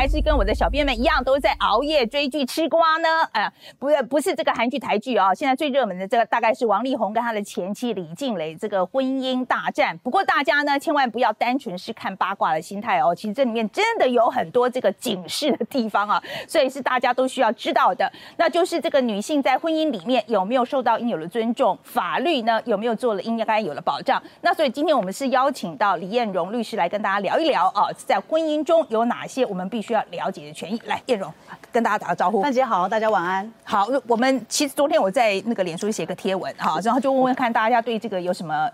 还跟我的小编们一样，都在熬夜追剧吃瓜呢？哎，不是不是这个韩剧台剧啊，现在最热门的这个大概是王力宏跟他的前妻李静蕾这个婚姻大战。不过大家呢，千万不要单纯是看八卦的心态哦，其实这里面真的有很多这个警示的地方啊，所以是大家都需要知道的。那就是这个女性在婚姻里面有没有受到应有的尊重，法律呢有没有做了应该有的保障？那所以今天我们是邀请到李艳荣律师来跟大家聊一聊啊，在婚姻中有哪些我们必须要了解的权益。来，燕荣跟大家打个招呼。范姐好，大家晚安。好，我们其实昨天我在那个脸书写个贴文哈，然后就问问看大家对这个有什么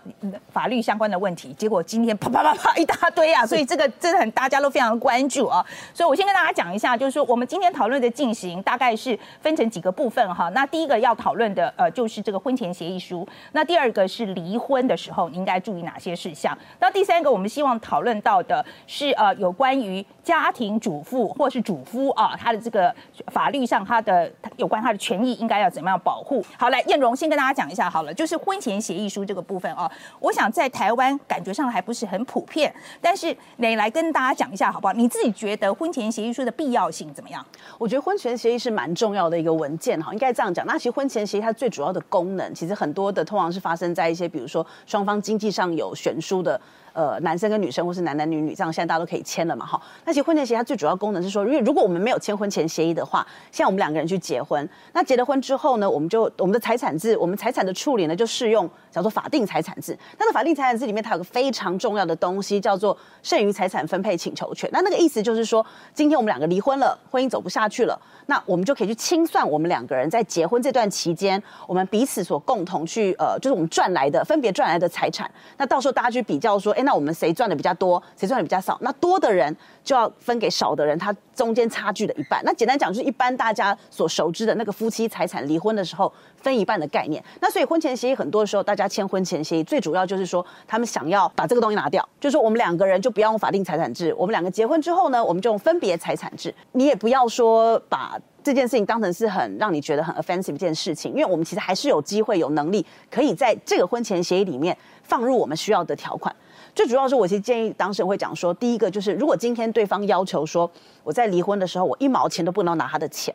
法律相关的问题，结果今天啪啪啪啪一大堆啊，所以这个真的很大家都非常的关注啊。所以我先跟大家讲一下，就是说我们今天讨论的进行大概是分成几个部分哈。那第一个要讨论的呃就是这个婚前协议书，那第二个是离婚的时候你应该注意哪些事项，那第三个我们希望讨论到的是呃有关于家庭主妇或是主夫啊他的这个法律上他的有关他的权益应该要怎么样保护。好，来燕荣先跟大家讲一下好了，就是婚前协议书这个部分啊，我想在台湾感觉上还不是很普遍，但是你来跟大家讲一下好不好？你自己觉得婚前协议书的必要性怎么样？我觉得婚前协议是蛮重要的一个文件哈，应该这样讲。那其实婚前协议它最主要的功能，其实很多的通常是发生在一些比如说双方经济上有悬殊的。呃，男生跟女生，或是男男女女，这样现在大家都可以签了嘛，哈。那其实婚前协议它最主要功能是说，因为如果我们没有签婚前协议的话，现在我们两个人去结婚，那结了婚之后呢，我们就我们的财产制，我们财产的处理呢，就适用叫做法定财产制。那个法定财产制里面，它有个非常重要的东西，叫做剩余财产分配请求权。那那个意思就是说，今天我们两个离婚了，婚姻走不下去了，那我们就可以去清算我们两个人在结婚这段期间，我们彼此所共同去呃，就是我们赚来的分别赚来的财产。那到时候大家去比较说，哎，那我们谁赚的比较多，谁赚的比较少？那多的人就要分给少的人，他中间差距的一半。那简单讲，就是一般大家所熟知的那个夫妻财产离婚的时候分一半的概念。那所以婚前协议很多的时候，大家签婚前协议，最主要就是说他们想要把这个东西拿掉，就是说我们两个人就不要用法定财产制，我们两个结婚之后呢，我们就用分别财产制。你也不要说把这件事情当成是很让你觉得很 offensive 一件事情，因为我们其实还是有机会、有能力可以在这个婚前协议里面放入我们需要的条款。最主要是，我其实建议当事人会讲说，第一个就是，如果今天对方要求说，我在离婚的时候，我一毛钱都不能拿他的钱。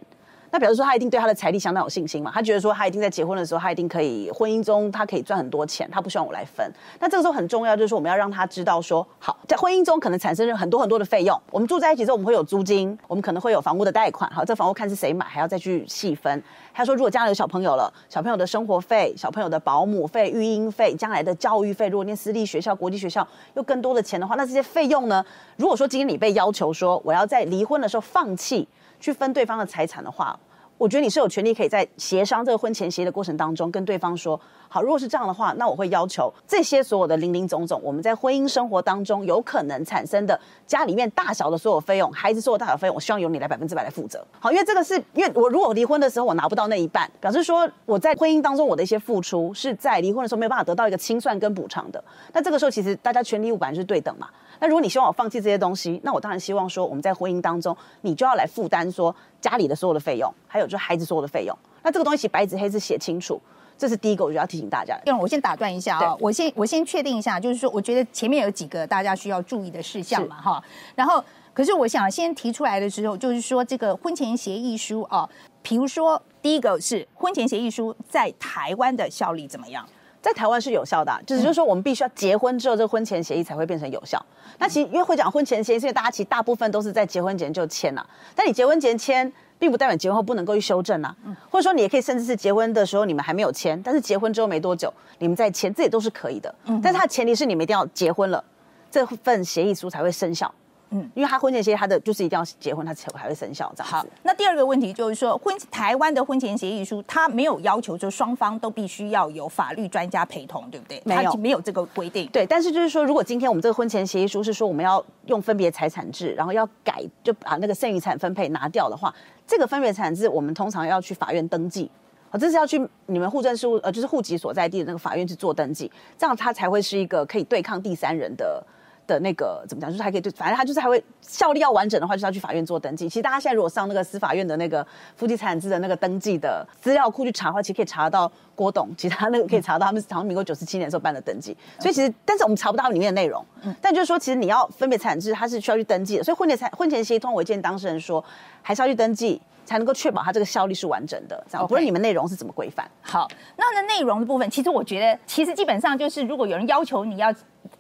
那表示说他一定对他的财力相当有信心嘛？他觉得说他一定在结婚的时候，他一定可以婚姻中他可以赚很多钱，他不希望我来分。那这个时候很重要，就是说我们要让他知道说，好，在婚姻中可能产生了很多很多的费用。我们住在一起之后，我们会有租金，我们可能会有房屋的贷款。好，这房屋看是谁买，还要再去细分。他说，如果将来有小朋友了，小朋友的生活费、小朋友的保姆费、育婴费、将来的教育费，如果念私立学校、国际学校又更多的钱的话，那这些费用呢？如果说今天你被要求说我要在离婚的时候放弃去分对方的财产的话，我觉得你是有权利可以在协商这个婚前协议的过程当中跟对方说，好，如果是这样的话，那我会要求这些所有的零零总总，我们在婚姻生活当中有可能产生的家里面大小的所有费用，孩子所有大小费用，我希望由你来百分之百来负责。好，因为这个是因为我如果离婚的时候我拿不到那一半，表示说我在婚姻当中我的一些付出是在离婚的时候没有办法得到一个清算跟补偿的。那这个时候其实大家权利义务本来就是对等嘛。那如果你希望我放弃这些东西，那我当然希望说我们在婚姻当中你就要来负担说家里的所有的费用，还有。就孩子所有的费用，那这个东西白纸黑字写清楚，这是第一个，我觉得要提醒大家。因为我先打断一下啊，我先我先确定一下，就是说，我觉得前面有几个大家需要注意的事项嘛，哈。然后，可是我想先提出来的时候，就是说这个婚前协议书啊，比如说第一个是婚前协议书在台湾的效力怎么样？在台湾是有效的，就是就是说我们必须要结婚之后，这个婚前协议才会变成有效。那其实因为会讲婚前协议，所以大家其实大部分都是在结婚前就签了，但你结婚前签。并不代表结婚后不能够去修正啊，或者说你也可以甚至是结婚的时候你们还没有签，但是结婚之后没多久你们再签，这也都是可以的。但是它的前提是你们一定要结婚了，这份协议书才会生效。嗯，因为他婚前协议，他的就是一定要结婚，他才才会生效这样好，那第二个问题就是说，婚台湾的婚前协议书，他没有要求，就双方都必须要有法律专家陪同，对不对？没有，没有这个规定。对，但是就是说，如果今天我们这个婚前协议书是说我们要用分别财产制，然后要改，就把那个剩余产分配拿掉的话，这个分别财产制我们通常要去法院登记，哦，这是要去你们户政事务呃，就是户籍所在地的那个法院去做登记，这样它才会是一个可以对抗第三人的。的那个怎么讲，就是还可以，就反正他就是还会效力要完整的话，就是要去法院做登记。其实大家现在如果上那个司法院的那个夫妻财产制的那个登记的资料库去查的话，其实可以查到郭董，其实他那个可以查到他们好像民国九十七年的时候办的登记。所以其实，但是我们查不到里面的内容。但就是说，其实你要分别财产制，它是需要去登记的。所以婚前财婚前协议通我见当事人说，还是要去登记。才能够确保它这个效力是完整的，这样不论你们内容是怎么规范。好，那那内容的部分，其实我觉得，其实基本上就是，如果有人要求你要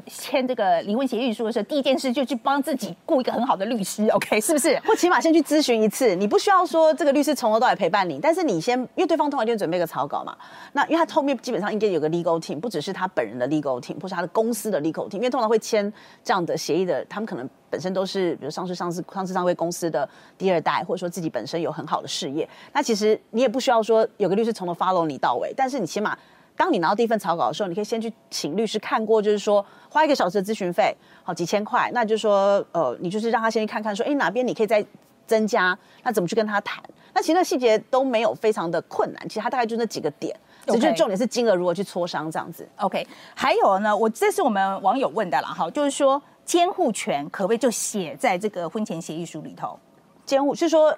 签这个离婚协议书的时候，第一件事就去帮自己雇一个很好的律师，OK，是不是？或起码先去咨询一次，你不需要说这个律师从头到尾陪伴你，但是你先，因为对方通常就准备个草稿嘛，那因为他后面基本上应该有个 legal team，不只是他本人的 legal team，或是他的公司的 legal team，因为通常会签这样的协议的，他们可能。本身都是比如上市上市上市上位公司的第二代，或者说自己本身有很好的事业，那其实你也不需要说有个律师从头 follow 你到尾，但是你起码当你拿到第一份草稿的时候，你可以先去请律师看过，就是说花一个小时的咨询费，好几千块，那就是说呃，你就是让他先去看看，说哎哪边你可以再增加，那怎么去跟他谈？那其实那细节都没有非常的困难，其实他大概就那几个点，只是重点是金额如何去磋商这样子。OK，还有呢，我这是我们网友问的了哈，就是说。监护权可不可以就写在这个婚前协议书里头？监护是说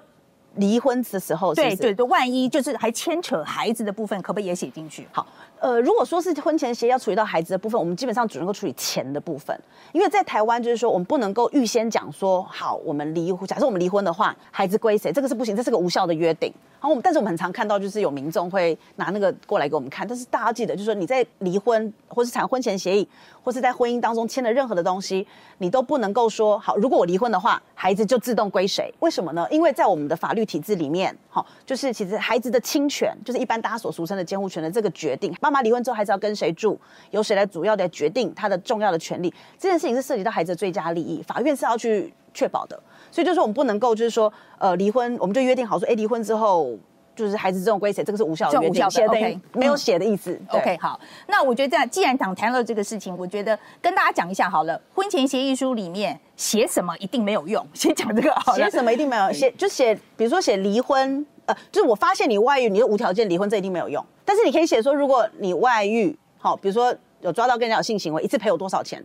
离婚的时候，对对对，万一就是还牵扯孩子的部分，可不可以也写进去？好，呃，如果说是婚前协议要处理到孩子的部分，我们基本上只能够处理钱的部分，因为在台湾就是说我们不能够预先讲说，好，我们离婚，假设我们离婚的话，孩子归谁？这个是不行，这是个无效的约定。然后我们，但是我们很常看到，就是有民众会拿那个过来给我们看。但是大家记得，就是说你在离婚或是谈婚前协议，或是在婚姻当中签的任何的东西，你都不能够说好，如果我离婚的话，孩子就自动归谁？为什么呢？因为在我们的法律体制里面，好，就是其实孩子的侵权，就是一般大家所俗称的监护权的这个决定，妈妈离婚之后孩子要跟谁住，由谁来主要的决定他的重要的权利，这件事情是涉及到孩子的最佳利益，法院是要去确保的。所以就是说，我们不能够就是说，呃，离婚，我们就约定好说，哎，离婚之后就是孩子这种归谁，这个是无效的约定，写等于没有写的意思。OK，好，那我觉得这样，既然讲谈了这个事情，我觉得跟大家讲一下好了。婚前协议书里面写什么一定没有用，先讲这个。写什么一定没有写，就写，比如说写离婚，呃，就是我发现你外遇，你就无条件离婚，这一定没有用。但是你可以写说，如果你外遇，好，比如说有抓到跟人家有性行为，一次赔我多少钱？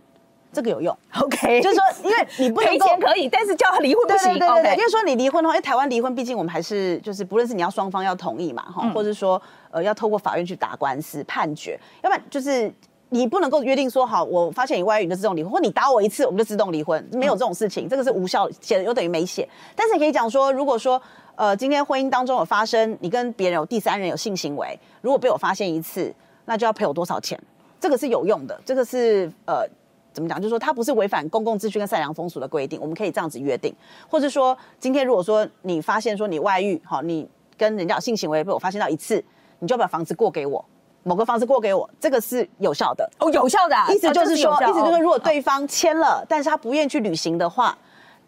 这个有用，OK，就是说，因为你不赔钱可以，但是叫他离婚不行。对对对，因为说你离婚的话，因为台湾离婚，毕竟我们还是就是不论是你要双方要同意嘛，哈，或者说呃要透过法院去打官司判决，要不然就是你不能够约定说好，我发现你外遇你就自动离婚，或你打我一次我们就自动离婚，没有这种事情，这个是无效写的，又等于没写。但是你可以讲说，如果说呃今天婚姻当中有发生你跟别人有第三人有性行为，如果被我发现一次，那就要赔我多少钱？这个是有用的，这个是呃。怎么讲？就是说，它不是违反公共秩序跟善良风俗的规定，我们可以这样子约定，或者说，今天如果说你发现说你外遇，好，你跟人家有性行为被我发现到一次，你就要把房子过给我，某个房子过给我，这个是有效的哦，有效的意思就是说，意思就是说如果对方签了，但是他不愿意去履行的话，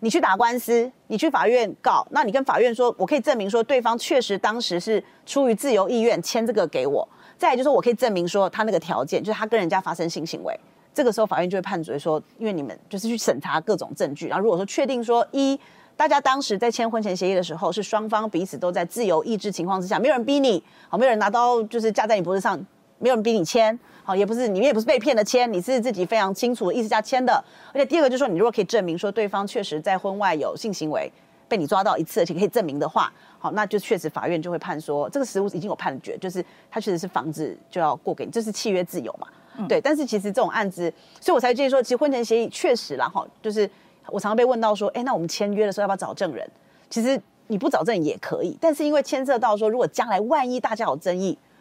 你去打官司，你去法院告，那你跟法院说，我可以证明说对方确实当时是出于自由意愿签这个给我，再就是我可以证明说他那个条件就是他跟人家发生性行为。这个时候，法院就会判决说，因为你们就是去审查各种证据，然后如果说确定说，一，大家当时在签婚前协议的时候，是双方彼此都在自由意志情况之下，没有人逼你，好，没有人拿刀就是架在你脖子上，没有人逼你签，好，也不是你也不是被骗的签，你是自己非常清楚的意思下签的。而且第二个就是说，你如果可以证明说对方确实在婚外有性行为，被你抓到一次，而且可以证明的话，好，那就确实法院就会判说，这个实物已经有判决，就是他确实是房子就要过给你，这是契约自由嘛。对，但是其实这种案子，所以我才建议说，其实婚前协议确实啦，哈，就是我常常被问到说，哎，那我们签约的时候要不要找证人？其实你不找证人也可以，但是因为牵涉到说，如果将来万一大家有争议，好，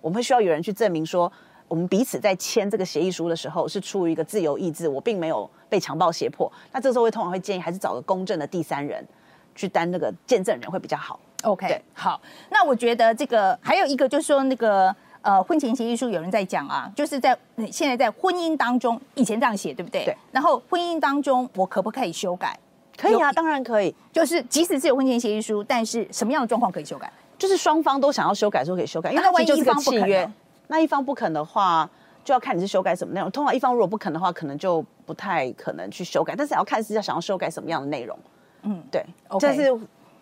我们会需要有人去证明说，我们彼此在签这个协议书的时候是出于一个自由意志，我并没有被强暴胁迫。那这时候会通常会建议还是找个公正的第三人去担那个见证人会比较好。OK，好，那我觉得这个还有一个就是说那个。呃，婚前协议书有人在讲啊，就是在现在在婚姻当中，以前这样写对不对？对。然后婚姻当中，我可不可以修改？可以啊，当然可以。就是即使是有婚前协议书，但是什么样的状况可以修改？就是双方都想要修改时候可以修改，因为那万一一方契约，那一方不肯的话，就要看你是修改什么内容。通常一方如果不肯的话，可能就不太可能去修改，但是也要看是要想要修改什么样的内容。嗯，对。这是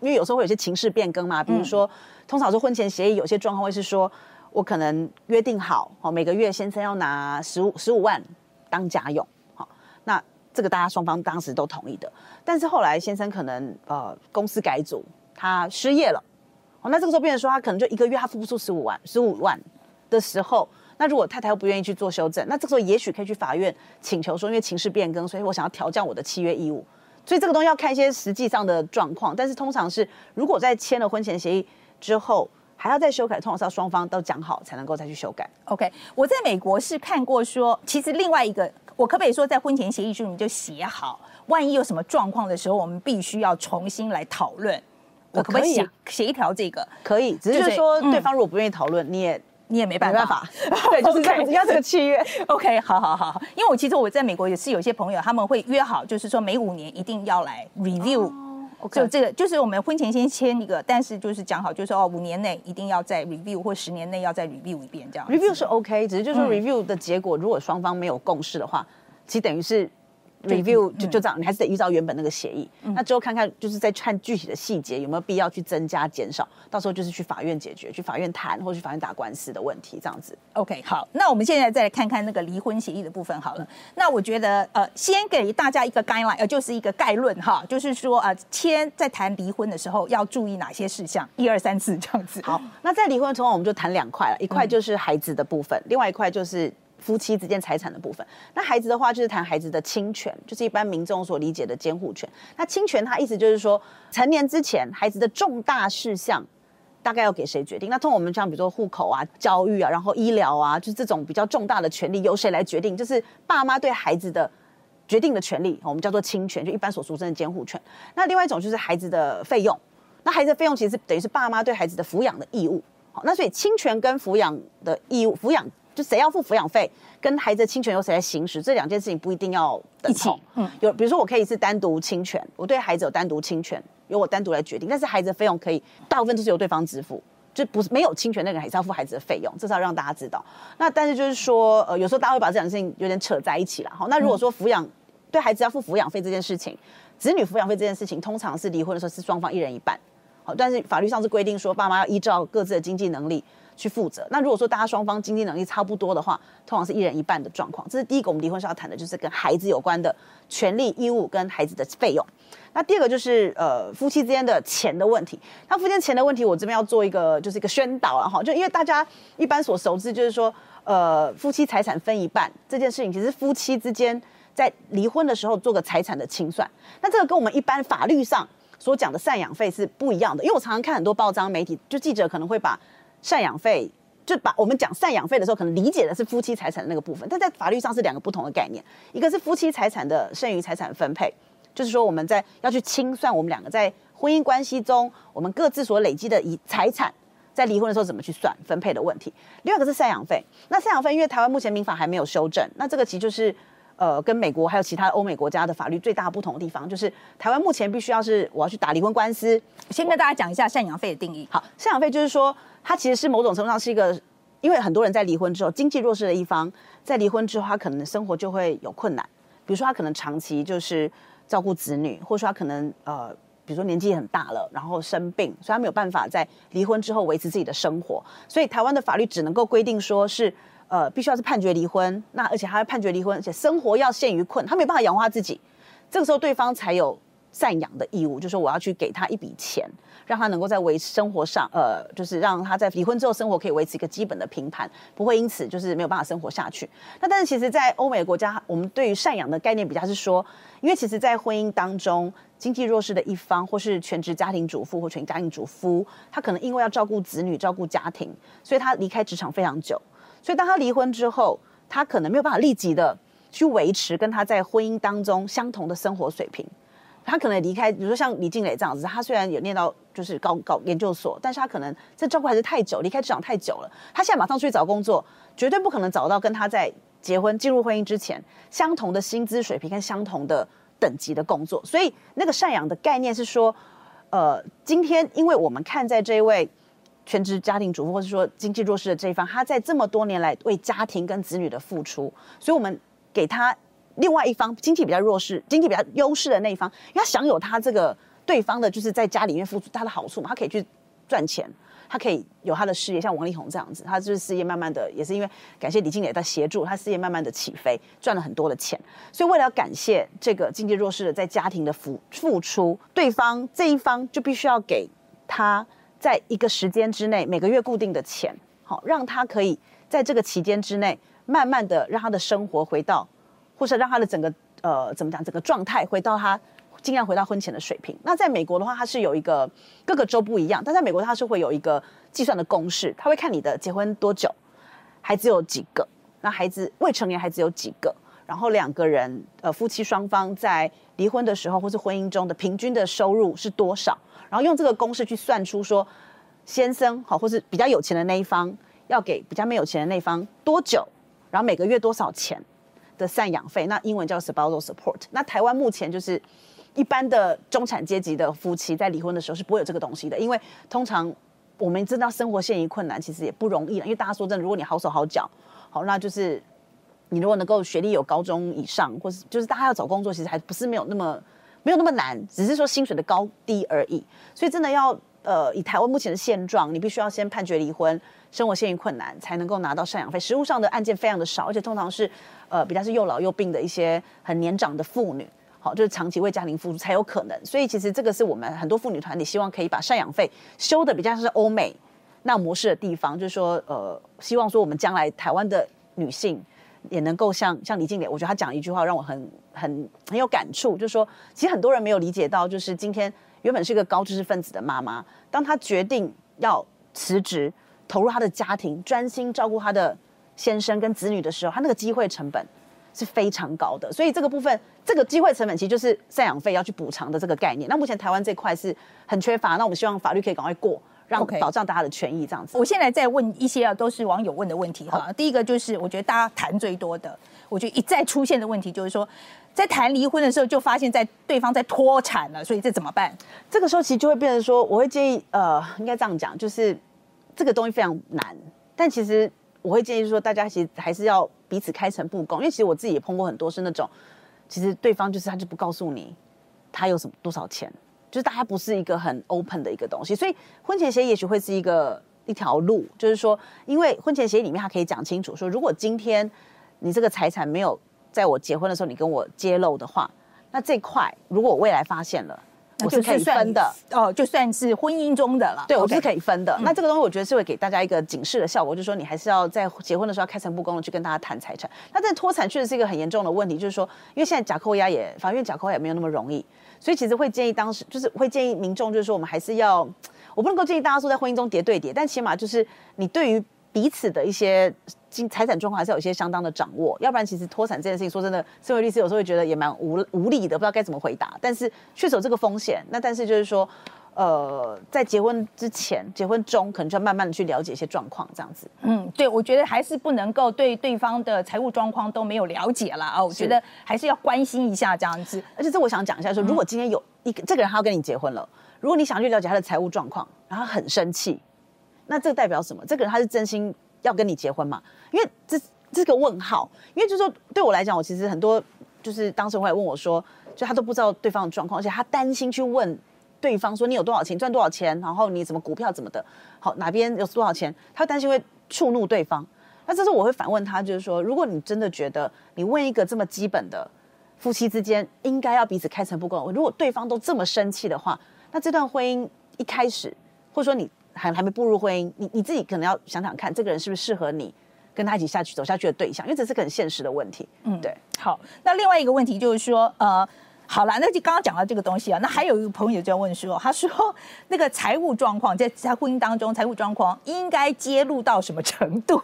因为有时候会有些情势变更嘛，比如说，通常说婚前协议有些状况会是说。我可能约定好，好每个月先生要拿十五十五万当家用，好，那这个大家双方当时都同意的。但是后来先生可能呃公司改组，他失业了，那这个时候变成说他可能就一个月他付不出十五万十五万的时候，那如果太太又不愿意去做修正，那这个时候也许可以去法院请求说，因为情势变更，所以我想要调降我的契约义务。所以这个东西要看一些实际上的状况，但是通常是如果在签了婚前协议之后还要再修改，通常是要双方都讲好才能够再去修改。OK，我在美国是看过说，其实另外一个，我可不可以说在婚前协议书里面就写好，万一有什么状况的时候，我们必须要重新来讨论。我可不可以写一条这个？可以，只是说嗯对方如果不愿意讨论，你也你也没办法。对，就是这样子，要这个契约。OK，好好好好，因为我其实我在美国也是有些朋友，他们会约好，就是说每五年一定要来 review，、就这个就是我们婚前先签一个，但是就是讲好，就是说哦五年内一定要再 review，或十年内要再 review 一遍这样。review 是 OK，只是就是 review 的结果，如果双方没有共识的话，其实等于是 review 就就这样，你还是得依照原本那个协议。那之后看看就是再看具体的细节有没有必要去增加、减少，到时候就是去法院解决，去法院谈或者去法院打官司的问题，这样子。OK，好，那我们现在再来看看那个离婚协议的部分好了。那我觉得呃，先给大家一个 guideline，呃，就是一个概论哈，就是说呃，签在谈离婚的时候要注意哪些事项，一二三四这样子。好，那在离婚的时候，我们就谈两块了，一块就是孩子的部分，另外一块就是夫妻之间财产的部分。那孩子的话，就是谈孩子的侵权，就是一般民众所理解的监护权。那侵权，它意思就是说，成年之前孩子的重大事项。大概要给谁决定？那通常我们像比如说户口啊、教育啊，然后医疗啊，就是这种比较重大的权利由谁来决定？就是爸妈对孩子的决定的权利，我们叫做侵权，就一般所俗称的监护权。那另外一种就是孩子的费用，那孩子的费用其实等于是爸妈对孩子的抚养的义务。好，那所以侵权跟抚养的义务，抚养就谁要付抚养费，跟孩子的侵权由谁来行使，这两件事情不一定要等一起同。嗯，有比如说我可以是单独侵权，我对孩子有单独侵权，由我单独来决定，但是孩子的费用可以大部分都是由对方支付。就不是没有侵权那个人还是要付孩子的费用，这是要让大家知道。那但是就是说，呃，有时候大家会把这两件事情有点扯在一起了。好，那如果说抚养、对孩子要付抚养费这件事情，子女抚养费这件事情，通常是离婚的时候是双方一人一半。好，但是法律上是规定说，爸妈要依照各自的经济能力去负责。那如果说大家双方经济能力差不多的话，通常是一人一半的状况。这是第一个，我们离婚是要谈的，就是跟孩子有关的权利义务跟孩子的费用。那第二个就是呃夫妻之间的钱的问题。那夫妻钱的问题，我这边要做一个就是一个宣导了哈，就因为大家一般所熟知就是说，呃夫妻财产分一半这件事情，其实夫妻之间在离婚的时候做个财产的清算。那这个跟我们一般法律上所讲的赡养费是不一样的，因为我常常看很多报章媒体，就记者可能会把赡养费。就把我们讲赡养费的时候，可能理解的是夫妻财产的那个部分，但在法律上是两个不同的概念。一个是夫妻财产的剩余财产分配，就是说我们在要去清算我们两个在婚姻关系中我们各自所累积的以财产，在离婚的时候怎么去算分配的问题。另外一个是赡养费，那赡养费因为台湾目前民法还没有修正，那这个其实就是呃跟美国还有其他欧美国家的法律最大不同的地方，就是台湾目前必须要是我要去打离婚官司，先跟大家讲一下赡养费的定义。好，赡养费就是说，它其实是某种程度上是一个，因为很多人在离婚之后，经济弱势的一方在离婚之后，他可能生活就会有困难，比如说他可能长期就是照顾子女，或者说他可能呃，比如说年纪很大了，然后生病，所以他没有办法在离婚之后维持自己的生活，所以台湾的法律只能够规定说是。呃，必须要是判决离婚，那而且还要判决离婚，而且生活要陷于困，他没有办法养活自己，这个时候对方才有赡养的义务，就是说我要去给他一笔钱，让他能够在维持生活上，呃，就是让他在离婚之后生活可以维持一个基本的平盘，不会因此就是没有办法生活下去。那但是其实，在欧美国家，我们对于赡养的概念比较是说，因为其实，在婚姻当中，经济弱势的一方或是全职家庭主妇或全家庭主夫，他可能因为要照顾子女、照顾家庭，所以他离开职场非常久。所以当他离婚之后，他可能没有办法立即的去维持跟他在婚姻当中相同的生活水平。他可能离开，比如说像李静蕾这样子，他虽然有念到就是高高研究所，但是他可能在照顾孩子太久，离开职场太久了，他现在马上出去找工作，绝对不可能找到跟他在结婚进入婚姻之前相同的薪资水平跟相同的等级的工作。所以那个赡养的概念是说，呃，今天因为我们看在这一位。全职家庭主妇，或者说经济弱势的这一方，他在这么多年来为家庭跟子女的付出，所以我们给他另外一方经济比较弱势、经济比较优势的那一方，因为他享有他这个对方的，就是在家里面付出他的好处嘛，他可以去赚钱，他可以有他的事业，像王力宏这样子，他就是事业慢慢的，也是因为感谢李静蕾的协助，他事业慢慢的起飞，赚了很多的钱。所以为了要感谢这个经济弱势的在家庭的付付出，对方这一方就必须要给他在一个时间之内每个月固定的钱，好让他可以在这个期间之内，慢慢的让他的生活回到，或是让他的整个呃怎么讲整个状态回到他。尽量回到婚前的水平。那在美国的话，它是有一个各个州不一样，但在美国它是会有一个计算的公式，它会看你的结婚多久，孩子有几个，那孩子未成年孩子有几个，然后两个人呃夫妻双方在离婚的时候或是婚姻中的平均的收入是多少，然后用这个公式去算出说先生好或是比较有钱的那一方要给比较没有钱的那一方多久，然后每个月多少钱的赡养费，那英文叫 spousal support。那台湾目前就是。一般的中产阶级的夫妻在离婚的时候是不会有这个东西的，因为通常我们知道生活现役困难，其实也不容易了。因为大家说真的，如果你好手好脚，好，那就是你如果能够学历有高中以上，或是就是大家要找工作，其实还不是没有那么没有那么难，只是说薪水的高低而已。所以真的要呃，以台湾目前的现状，你必须要先判决离婚，生活现役困难，才能够拿到赡养费。实务上的案件非常的少，而且通常是呃比较是又老又病的一些很年长的妇女。好，就是长期为家庭付出才有可能，所以其实这个是我们很多妇女团体希望可以把赡养费修的比较是欧美那模式的地方，就是说，呃，希望说我们将来台湾的女性也能够像像李静蕾，我觉得她讲一句话让我很很很有感触，就是说，其实很多人没有理解到，就是今天原本是一个高知识分子的妈妈，当她决定要辞职，投入她的家庭，专心照顾她的先生跟子女的时候，她那个机会成本。是非常高的，所以这个部分，这个机会成本其实就是赡养费要去补偿的这个概念。那目前台湾这块是很缺乏，那我们希望法律可以赶快过，让保障大家的权益这样子。我现在再问一些啊，都是网友问的问题哈。第一个就是我觉得大家谈最多的，我觉得一再出现的问题就是说，在谈离婚的时候就发现，在对方在脱产了，所以这怎么办？这个时候其实就会变成说，我会建议呃，应该这样讲，就是这个东西非常难，但其实我会建议说，大家其实还是要。彼此开诚布公，因为其实我自己也碰过很多是那种，其实对方就是他就不告诉你他有什么多少钱，就是大家不是一个很 open 的一个东西，所以婚前协议也许会是一个一条路，就是说，因为婚前协议里面他可以讲清楚说，如果今天你这个财产没有在我结婚的时候你跟我揭露的话，那这块如果我未来发现了。我是可以分的哦，就算是婚姻中的了。对，我是可以分的。那这个东西，我觉得是会给大家一个警示的效果，就是说你还是要在结婚的时候开诚布公的去跟大家谈财产。那这脱产确实是一个很严重的问题，就是说，因为现在假扣押也法院假扣押也没有那么容易，所以其实会建议当时就是会建议民众，就是说我们还是要，我不能够建议大家说在婚姻中叠对叠，但起码就是你对于。彼此的一些经财产状况还是有一些相当的掌握，要不然其实脱产这件事情，说真的，身为律师有时候会觉得也蛮无无力的，不知道该怎么回答。但是确实有这个风险，那但是就是说，呃，在结婚之前、结婚中，可能就要慢慢的去了解一些状况，这样子。嗯，对，我觉得还是不能够对对方的财务状况都没有了解了啊，我觉得还是要关心一下这样子。而且这我想讲一下，说如果今天有一个这个人他要跟你结婚了，如果你想去了解他的财务状况，然后很生气。那这代表什么？这个人他是真心要跟你结婚吗？因为这这个问号，因为就是说对我来讲，我其实很多就是当时会问我说，就他都不知道对方的状况，而且他担心去问对方说你有多少钱，赚多少钱，然后你怎么股票怎么的，好哪边有多少钱，他担心会触怒对方。那这时候我会反问他，就是说，如果你真的觉得你问一个这么基本的夫妻之间应该要彼此开诚布公，如果对方都这么生气的话，那这段婚姻一开始或者说你。还还没步入婚姻，你你自己可能要想想看，这个人是不是适合你跟他一起下去走下去的对象，因为这是个很现实的问题。嗯，对。好，那另外一个问题就是说，呃，好了，那就刚刚讲到这个东西啊，那还有一个朋友就要问说，他说那个财务状况在在婚姻当中，财务状况应该揭露到什么程度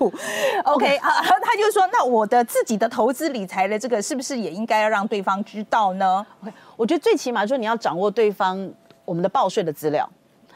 ？OK 啊，然后他就说，那我的自己的投资理财的这个是不是也应该要让对方知道呢？OK，我觉得最起码就是你要掌握对方我们的报税的资料。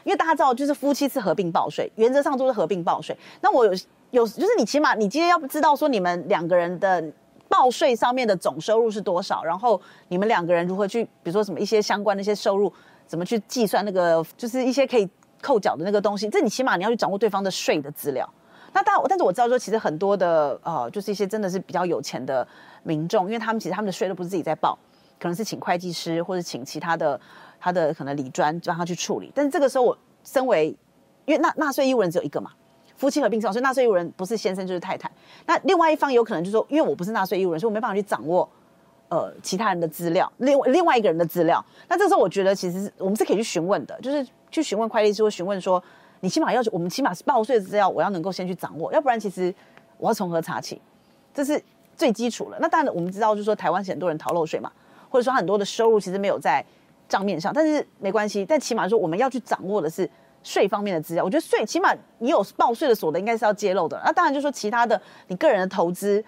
因为大家知道，就是夫妻是合并报税，原则上都是合并报税。那我有有，就是你起码你今天要知道说你们两个人的报税上面的总收入是多少，然后你们两个人如何去，比如说什么一些相关的一些收入，怎么去计算那个，就是一些可以扣缴的那个东西。这你起码你要去掌握对方的税的资料。那但但是我知道说，其实很多的呃，就是一些真的是比较有钱的民众，因为他们其实他们的税都不是自己在报，可能是请会计师或者请其他的。他的可能理专让他去处理，但是这个时候我身为因为纳纳税义务人只有一个嘛，夫妻合并是所以纳税义务人不是先生就是太太。那另外一方有可能就说，因为我不是纳税义务人，所以我没办法去掌握呃其他人的资料，另外另外一个人的资料。那这时候我觉得其实我们是可以去询问的，就是去询问快递师或询问说，你起码要求我们起码是报税的资料，我要能够先去掌握，要不然其实我要从何查起？这是最基础了。那当然我们知道，就是说台湾很多人逃漏税嘛，或者说很多的收入其实没有在账面上，但是没关系，但起码说我们要去掌握的是税方面的资料。我觉得税起码你有报税的所得，应该是要揭露的。那当然就是说其他的，你个人的投资，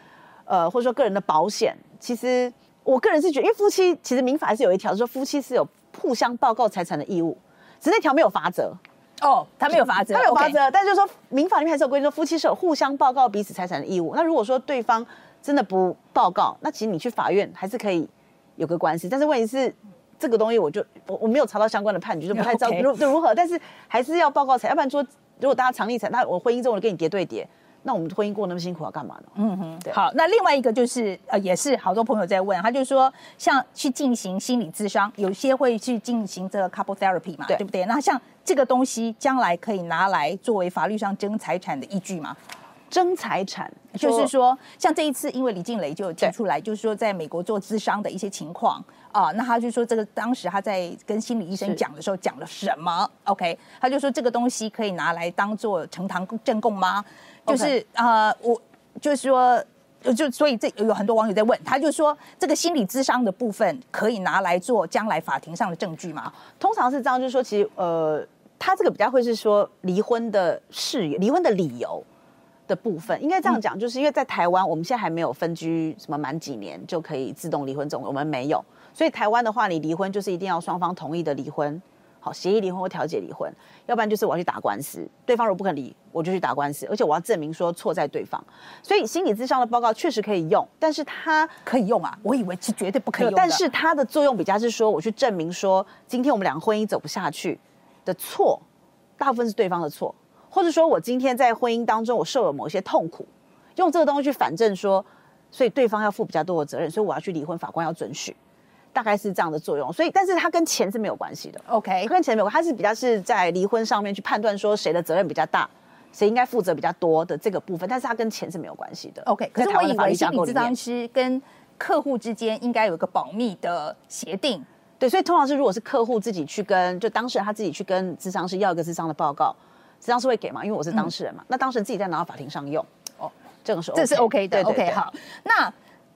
呃，或者说个人的保险，其实我个人是觉得，因为夫妻其实民法还是有一条，说夫妻是有互相报告财产的义务，只是那条没有罚则。哦，他没有法则，他没有法则，但就是说民法里面还是有规定说夫妻是有互相报告彼此财产的义务。那如果说对方真的不报告，那其实你去法院还是可以有个官司。但是问题是，这个东西我就我我没有查到相关的判决，就不 太知道如就如何。但是还是要报告财，要不然说如果大家常立财，那我婚姻中我跟你叠对叠，那我们婚姻过那么辛苦要干嘛呢？嗯哼，对。好，那另外一个就是呃，也是好多朋友在问，他就说，像去进行心理咨商，有些会去进行这个 couple therapy 嘛，对对不对？那像这个东西，将来可以拿来作为法律上争财产的依据吗？争财产就是说，像这一次，因为李静蕾就有提出来，就是说在美国做咨商的一些情况啊，那他就说这个当时他在跟心理医生是讲的时候讲了什么？OK，他就说这个东西可以拿来当做呈堂证供吗？就是呃，我就是说。就就所以这有很多网友在问，他就说这个心理咨商的部分可以拿来做将来法庭上的证据吗？通常是这样，就是说，其实呃，他这个比较会是说离婚的事由、离婚的理由的部分，应该这样讲，就是因为在台湾，我们现在还没有分居什么满几年就可以自动离婚这种，我们没有，所以台湾的话，你离婚就是一定要双方同意的离婚。好，协议离婚或调解离婚，要不然就是我要去打官司，对方如果不肯离，我就去打官司，而且我要证明说错在对方。所以心理咨商的报告确实可以用，但是它可以用啊？我以为是绝对不可以用的。但是它的作用比较是说，我去证明说，今天我们两个婚姻走不下去的错，大部分是对方的错，或者说我今天在婚姻当中我受了某些痛苦，用这个东西去反证说，所以对方要负比较多的责任，所以我要去离婚，法官要准许，大概是这样的作用。所以，但是它跟钱是没有关系的。OK，跟钱没有关，它是比较是在离婚上面去判断说谁的责任比较大，谁应该负责比较多的这个部分，但是它跟钱是没有关系的。OK，可是我以为心理咨商师跟客户之间应该有一个保密的协定。对，所以通常是如果是客户自己去跟，就当事人他自己去跟咨商师要一个咨商的报告，咨商师会给嘛，因为我是当事人嘛，那当事人自己再拿到法庭上用，哦，这个是 OK, 这是 OK 的。对对 OK，好。那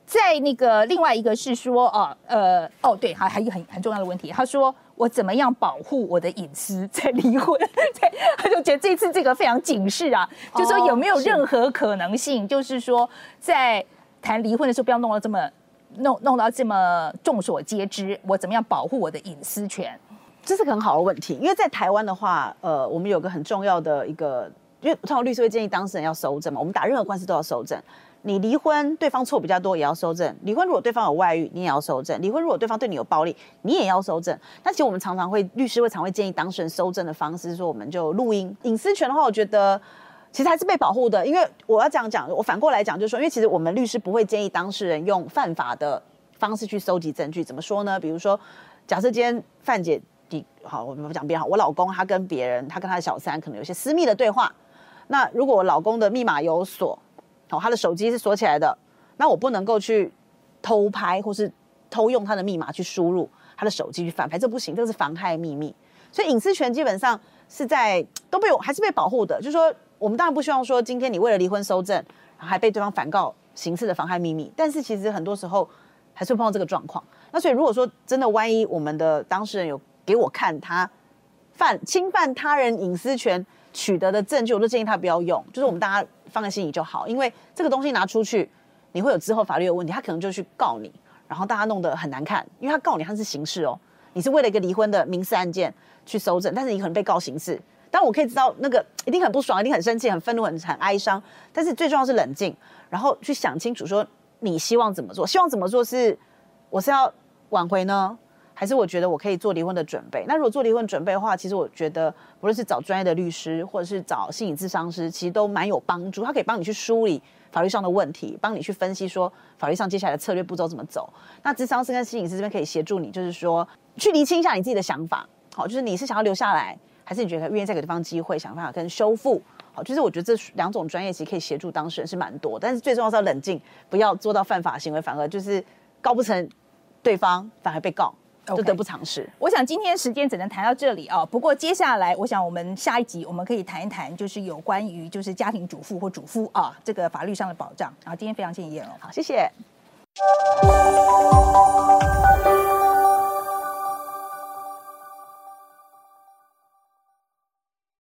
在那个另外一个是说，哦，呃，哦，对，还还有很很重要的问题，他说我怎么样保护我的隐私？在离婚？对，他就觉得这次这个非常警示啊，就说有没有任何可能性，就是说在谈离婚的时候不要弄到这么弄弄到这么众所皆知，我怎么样保护我的隐私权？这是个很好的问题，因为在台湾的话，呃，我们有个很重要的一个，因为通常律师会建议当事人要收证嘛，我们打任何官司都要收证。你离婚对方错比较多，也要收证；离婚如果对方有外遇，你也要收证；离婚如果对方对你有暴力，你也要收证。但其实我们常常会，律师会常会建议当事人收证的方式，是说我们就录音。隐私权的话，我觉得其实还是被保护的，因为我要这样讲，我反过来讲，就是说，因为其实我们律师不会建议当事人用犯法的方式去收集证据。怎么说呢？比如说，假设今天范姐，好，我们讲别人，我老公他跟别人，他跟他的小三可能有些私密的对话。那如果我老公的密码有锁，哦，他的手机是锁起来的，那我不能够去偷拍或是偷用他的密码去输入他的手机去反拍，这不行，这是妨害秘密。所以隐私权基本上是在都被我还是被保护的。就是说，我们当然不希望说今天你为了离婚收证，还被对方反告刑事的妨害秘密，但是其实很多时候还是会碰到这个状况。那所以如果说真的万一我们的当事人有给我看他犯侵犯他人隐私权取得的证据，我都建议他不要用，就是我们大家放在心里就好，因为这个东西拿出去，你会有之后法律的问题，他可能就去告你，然后大家弄得很难看，因为他告你他是刑事哦，你是为了一个离婚的民事案件去搜证，但是你可能被告刑事。但我可以知道那个一定很不爽，一定很生气、很愤怒、很很哀伤，但是最重要是冷静，然后去想清楚说你希望怎么做，希望怎么做是我是要挽回呢，还是我觉得我可以做离婚的准备？那如果做离婚准备的话，其实我觉得不论是找专业的律师，或者是找心理咨商师，其实都蛮有帮助。他可以帮你去梳理法律上的问题，帮你去分析说法律上接下来的策略步骤怎么走。那咨商师跟心理师这边可以协助你，就是说去厘清一下你自己的想法。好，就是你是想要留下来，还是你觉得愿意再给对方机会，想办法跟修复？好，就是我觉得这两种专业其实可以协助当事人是蛮多，但是最重要是要冷静，不要做到犯法行为，反而就是告不成对方，反而被告，就得不偿失。我想今天时间只能谈到这里啊。不过接下来，我想我们下一集我们可以谈一谈，就是有关于就是家庭主妇或主妇啊这个法律上的保障。啊，今天非常建议哦。好，谢谢。